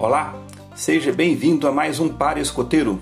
Olá, seja bem-vindo a mais um Para Escoteiro,